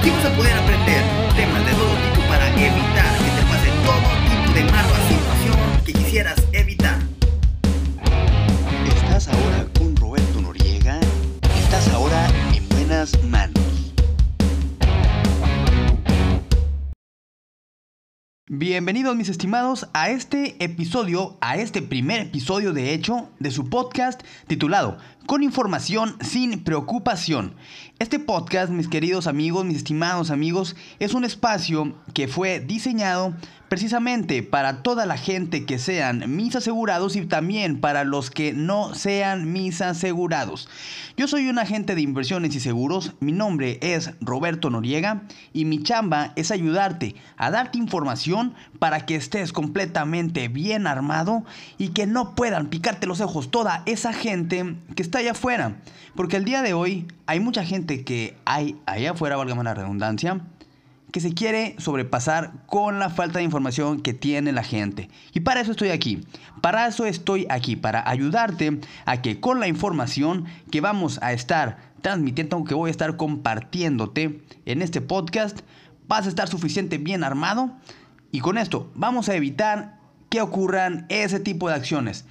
Aquí vas a poder aprender temas de todo tipo para evitar que te pase todo tipo de mala situación que quisieras evitar. Estás ahora con Roberto Noriega. Estás ahora en buenas manos. Bienvenidos mis estimados a este episodio, a este primer episodio de hecho de su podcast titulado Con información sin preocupación. Este podcast, mis queridos amigos, mis estimados amigos, es un espacio que fue diseñado precisamente para toda la gente que sean mis asegurados y también para los que no sean mis asegurados. Yo soy un agente de inversiones y seguros, mi nombre es Roberto Noriega y mi chamba es ayudarte a darte información para que estés completamente bien armado y que no puedan picarte los ojos toda esa gente que está allá afuera. Porque el día de hoy hay mucha gente que hay allá afuera, válgame la redundancia, que se quiere sobrepasar con la falta de información que tiene la gente. Y para eso estoy aquí. Para eso estoy aquí, para ayudarte a que con la información que vamos a estar transmitiendo, que voy a estar compartiéndote en este podcast, vas a estar suficiente bien armado. Y con esto vamos a evitar que ocurran ese tipo de acciones.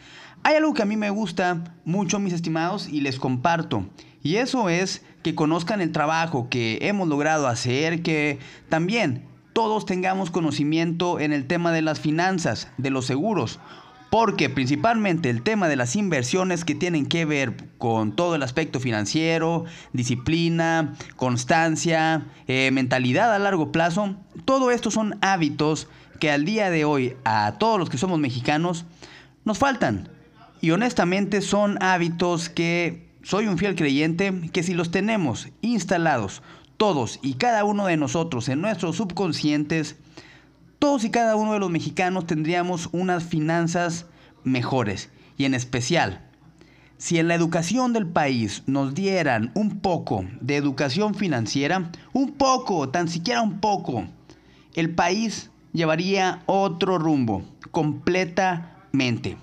Hay algo que a mí me gusta mucho, mis estimados, y les comparto. Y eso es que conozcan el trabajo que hemos logrado hacer, que también todos tengamos conocimiento en el tema de las finanzas, de los seguros. Porque principalmente el tema de las inversiones que tienen que ver con todo el aspecto financiero, disciplina, constancia, eh, mentalidad a largo plazo, todo esto son hábitos que al día de hoy a todos los que somos mexicanos nos faltan. Y honestamente son hábitos que soy un fiel creyente que si los tenemos instalados todos y cada uno de nosotros en nuestros subconscientes, todos y cada uno de los mexicanos tendríamos unas finanzas mejores. Y en especial, si en la educación del país nos dieran un poco de educación financiera, un poco, tan siquiera un poco, el país llevaría otro rumbo, completamente.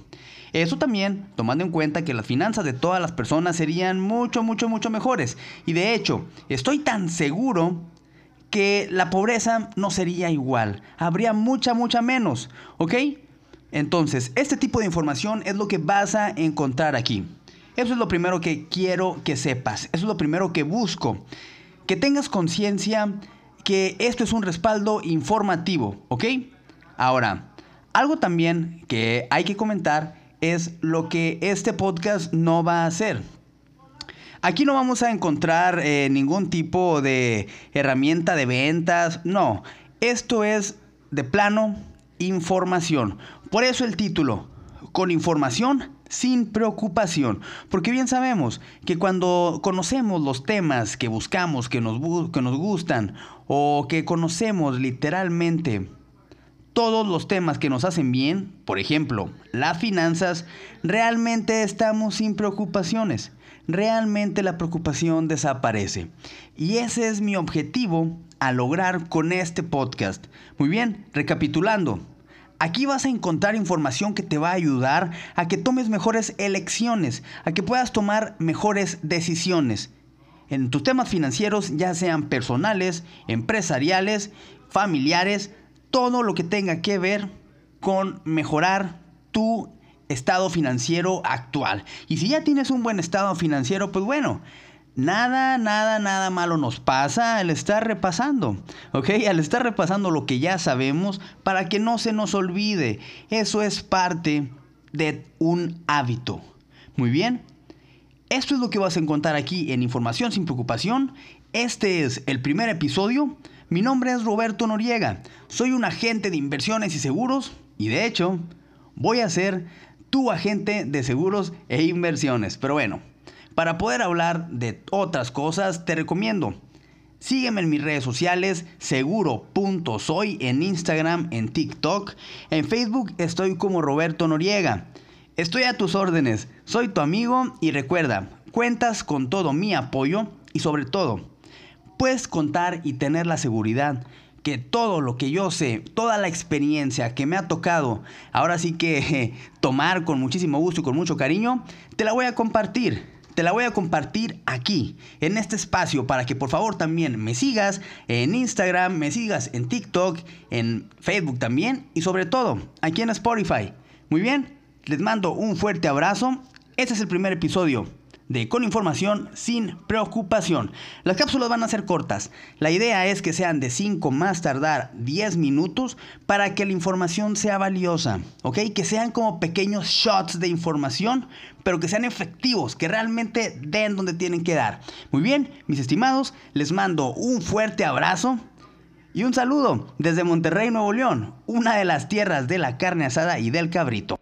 Eso también tomando en cuenta que las finanzas de todas las personas serían mucho, mucho, mucho mejores. Y de hecho, estoy tan seguro que la pobreza no sería igual. Habría mucha, mucha menos. ¿Ok? Entonces, este tipo de información es lo que vas a encontrar aquí. Eso es lo primero que quiero que sepas. Eso es lo primero que busco. Que tengas conciencia que esto es un respaldo informativo. ¿Ok? Ahora, algo también que hay que comentar es lo que este podcast no va a hacer. Aquí no vamos a encontrar eh, ningún tipo de herramienta de ventas, no. Esto es de plano información. Por eso el título, con información sin preocupación. Porque bien sabemos que cuando conocemos los temas que buscamos, que nos, que nos gustan, o que conocemos literalmente todos los temas que nos hacen bien, por ejemplo, las finanzas, realmente estamos sin preocupaciones. Realmente la preocupación desaparece. Y ese es mi objetivo a lograr con este podcast. Muy bien, recapitulando. Aquí vas a encontrar información que te va a ayudar a que tomes mejores elecciones, a que puedas tomar mejores decisiones en tus temas financieros, ya sean personales, empresariales, familiares, todo lo que tenga que ver con mejorar tu estado financiero actual. Y si ya tienes un buen estado financiero, pues bueno, nada, nada, nada malo nos pasa al estar repasando, ¿ok? Al estar repasando lo que ya sabemos para que no se nos olvide. Eso es parte de un hábito. Muy bien. Esto es lo que vas a encontrar aquí en Información sin Preocupación. Este es el primer episodio. Mi nombre es Roberto Noriega, soy un agente de inversiones y seguros y de hecho voy a ser tu agente de seguros e inversiones. Pero bueno, para poder hablar de otras cosas te recomiendo Sígueme en mis redes sociales, seguro.soy en Instagram, en TikTok. En Facebook estoy como Roberto Noriega. Estoy a tus órdenes, soy tu amigo y recuerda, cuentas con todo mi apoyo y sobre todo, puedes contar y tener la seguridad que todo lo que yo sé, toda la experiencia que me ha tocado, ahora sí que tomar con muchísimo gusto y con mucho cariño, te la voy a compartir. Te la voy a compartir aquí, en este espacio, para que por favor también me sigas en Instagram, me sigas en TikTok, en Facebook también y sobre todo aquí en Spotify. Muy bien, les mando un fuerte abrazo. Este es el primer episodio de Con Información sin Preocupación. Las cápsulas van a ser cortas. La idea es que sean de 5 más tardar 10 minutos para que la información sea valiosa, ¿ok? Que sean como pequeños shots de información, pero que sean efectivos, que realmente den donde tienen que dar. Muy bien, mis estimados, les mando un fuerte abrazo. Y un saludo desde Monterrey, Nuevo León, una de las tierras de la carne asada y del cabrito.